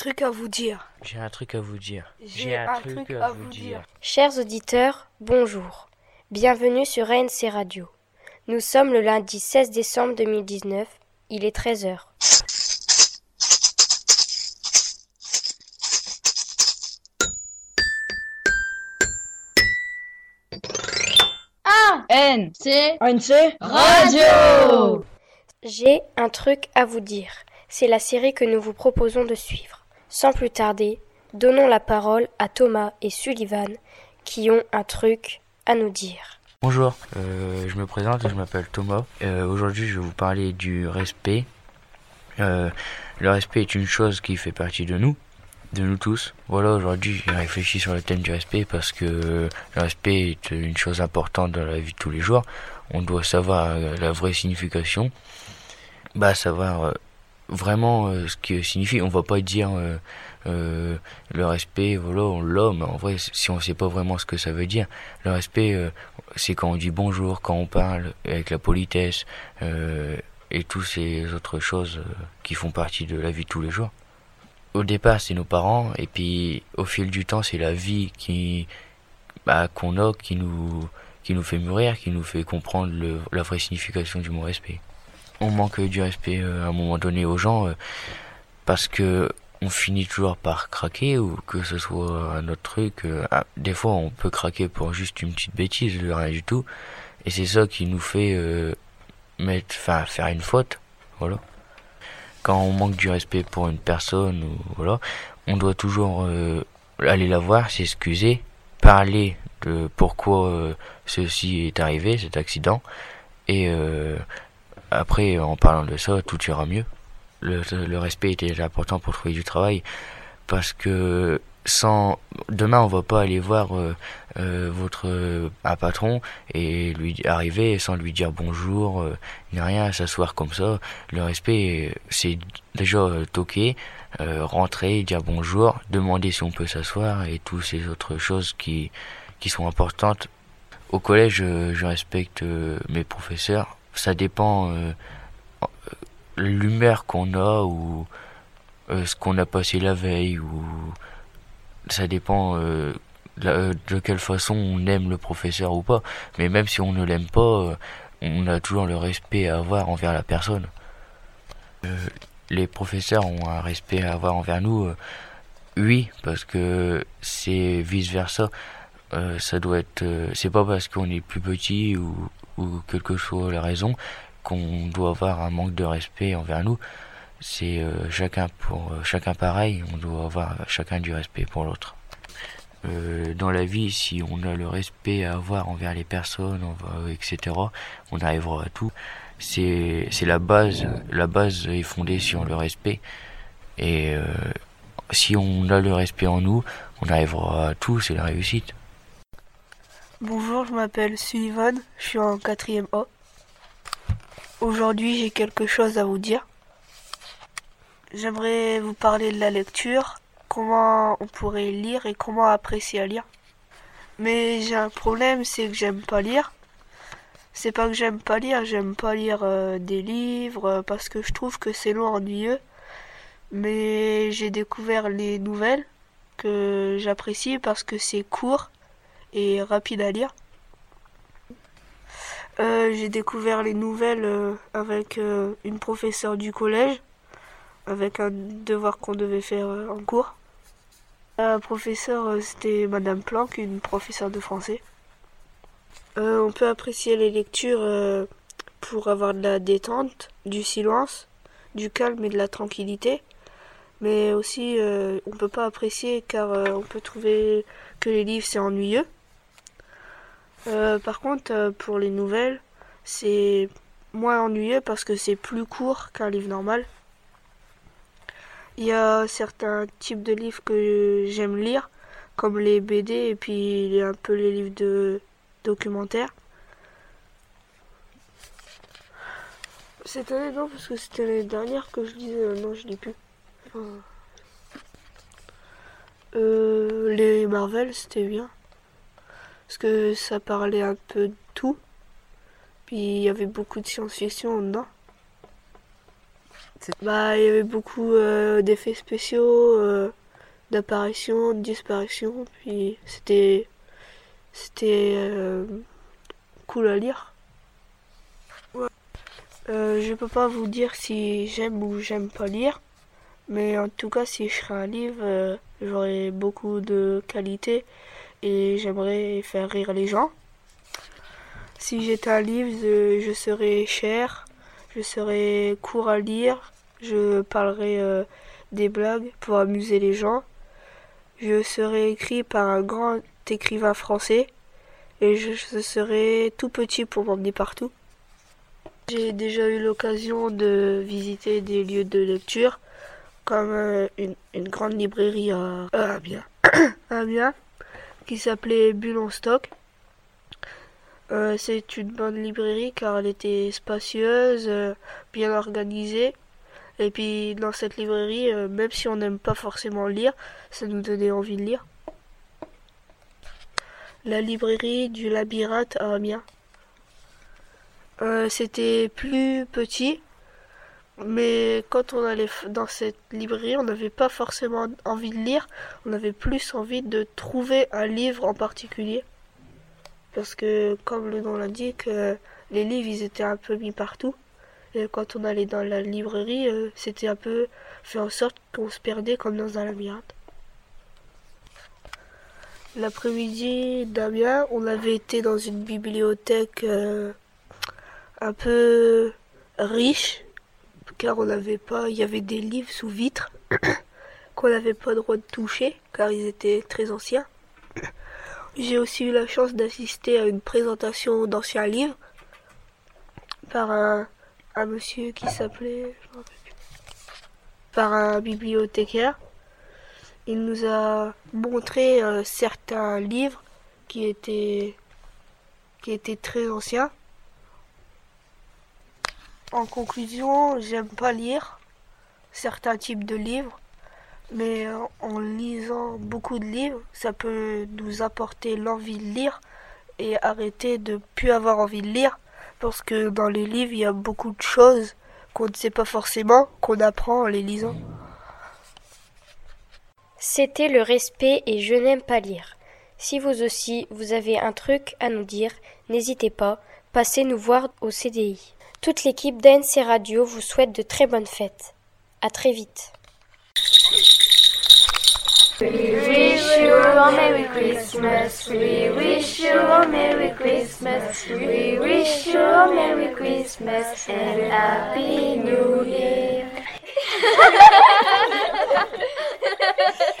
truc à vous dire. J'ai un truc à vous dire. J'ai un, truc, à, vous dire. Chers auditeurs, bonjour. Bienvenue sur ANC Radio. Nous sommes le lundi 16 décembre 2019. Il est 13h. A N C ANC Radio J'ai un truc à vous dire. C'est la série que nous vous proposons de suivre. Sans plus tarder, donnons la parole à Thomas et Sullivan qui ont un truc à nous dire. Bonjour, euh, je me présente, je m'appelle Thomas. Euh, Aujourd'hui, je vais vous parler du respect. Euh, le respect est une chose qui fait partie de nous, de nous tous. Voilà, aujourd'hui, j'ai réfléchi sur le thème du respect parce que le respect est une chose importante dans la vie de tous les jours. On doit savoir la vraie signification. Bah, savoir vraiment euh, ce que signifie. On va pas dire euh, euh, le respect, voilà, mais en vrai, si on sait pas vraiment ce que ça veut dire, le respect, c'est quand on dit bonjour, quand on parle, avec la politesse, et toutes ces autres choses qui font partie de la vie de tous les jours. Au départ, c'est nos parents, et puis au fil du temps, c'est la vie qui, bah, qu'on a, qui nous, qui nous fait mûrir, qui nous fait comprendre le, la vraie signification du mot respect on manque du respect euh, à un moment donné aux gens euh, parce que on finit toujours par craquer ou que ce soit un autre truc. euh, ah, des fois, on peut craquer pour juste une petite bêtise, rien du tout. Et c'est ça qui nous fait euh, mettre, enfin, faire une faute. Voilà. Quand on manque du respect pour une personne voilà, on doit toujours aller la voir, s'excuser, parler de pourquoi ceci est arrivé, cet accident, et après, en parlant de ça, tout ira mieux. Le, respect était déjà important pour trouver du travail parce que sans demain on va pas aller voir euh, euh, votre euh, un patron et lui arriver sans lui dire bonjour ni rien s'asseoir comme ça. Le respect c'est déjà toquer rentrer dire bonjour demander si on peut s'asseoir et toutes ces autres choses qui qui sont importantes. Au collège je, respecte mes professeurs ça dépend euh, euh, l'humeur qu'on a ou euh, ce qu'on a passé la veille ou ça dépend euh, la- de quelle façon on aime le professeur ou pas. Mais même si on ne l'aime pas euh, on a toujours le respect à avoir envers la personne. Euh, les professeurs ont un respect à avoir envers nous euh, oui parce que c'est vice versa euh, ça doit être euh, c'est pas parce qu'on est plus petit ou ou quelle que soit la raison qu'on doit avoir un manque de respect envers nous. C'est euh, chacun pour euh, chacun pareil on doit avoir chacun du respect pour l'autre. Euh, dans la vie si on a le respect à avoir envers les personnes etc on arrivera à tout. C'est la base la base est fondée sur le respect. Et si on a le respect en nous on arrivera à tout c'est la réussite Bonjour, je m'appelle Sullivan, je suis en quatrième A. Aujourd'hui, j'ai quelque chose à vous dire. J'aimerais vous parler de la lecture, comment on pourrait lire et comment apprécier à lire. Mais j'ai un problème, c'est que j'aime pas lire. C'est pas que j'aime pas lire, j'aime pas lire euh, des livres euh, parce que je trouve que c'est long, ennuyeux. Mais j'ai découvert les nouvelles que j'apprécie parce que c'est court et rapide à lire. Euh, j'ai découvert les nouvelles euh, avec euh, une professeure du collège, avec un devoir qu'on devait faire en cours. La professeure, c'était Madame Planck, une professeure de français. On peut apprécier les lectures pour avoir de la détente, du silence, du calme et de la tranquillité. Mais aussi, on peut pas apprécier car on peut trouver que les livres c'est ennuyeux. Euh, par contre, euh, pour les nouvelles, c'est moins ennuyeux parce que c'est plus court qu'un livre normal. Il y a certains types de livres que j'aime lire, comme les BD et puis un peu les livres de documentaires. Cette année, non, parce que c'était l'année dernière que je lisais, euh, non, je lis plus. Les Marvel, c'était bien parce que ça parlait un peu de tout. Puis il y avait beaucoup de science-fiction dedans. Bah, il y avait beaucoup euh, d'effets spéciaux, euh, d'apparitions, de disparitions, puis c'était c'était euh, cool à lire. Ouais. Je peux pas vous dire si j'aime ou j'aime pas lire, mais en tout cas, si je serais un livre, j'aurais beaucoup de qualité et j'aimerais faire rire les gens. Si j'étais un livre, je, serais cher, je serais court à lire, je parlerais euh, des blagues pour amuser les gens. Je serais écrit par un grand écrivain français et je, serais tout petit pour m'emmener partout. J'ai déjà eu l'occasion de visiter des lieux de lecture comme euh, une, une grande librairie à, à Amiens, à Amiens, qui s'appelait Bulle Stock. Euh, c'est une bonne librairie car elle était spacieuse, euh, bien organisée. Et puis dans cette librairie, euh, même si on n'aime pas forcément lire, ça nous donnait envie de lire. La librairie du labyrinthe à Amiens. C'était plus petit, mais quand on allait dans cette librairie, on n'avait pas forcément envie de lire, on avait plus envie de trouver un livre en particulier. Parce que, comme le nom l'indique, euh, les livres, ils étaient un peu mis partout. Et quand on allait dans la librairie, euh, c'était un peu fait en sorte qu'on se perdait comme dans un labyrinthe. L'après-midi d'Amiens, on avait été dans une bibliothèque euh, un peu riche, car on n'avait pas, il y avait des livres sous vitre qu'on n'avait pas le droit de toucher, car ils étaient très anciens. J'ai aussi eu la chance d'assister à une présentation d'anciens livres par un, monsieur qui s'appelait par un bibliothécaire. Il nous a montré euh, certains livres qui étaient qui étaient très anciens. En conclusion, j'aime pas lire certains types de livres, mais euh, en lisant beaucoup de livres, ça peut nous apporter l'envie de lire et arrêter de plus avoir envie de lire parce que dans les livres, il y a beaucoup de choses qu'on ne sait pas forcément, qu'on apprend en les lisant. C'était le respect et je n'aime pas lire. Si vous aussi vous avez un truc à nous dire, n'hésitez pas, passez nous voir au CDI. Toute l'équipe d'ANC Radio vous souhaite de très bonnes fêtes. À très vite. We wish you a Merry Christmas. We wish you a Merry Christmas. We wish you a Merry Christmas and Happy New Year.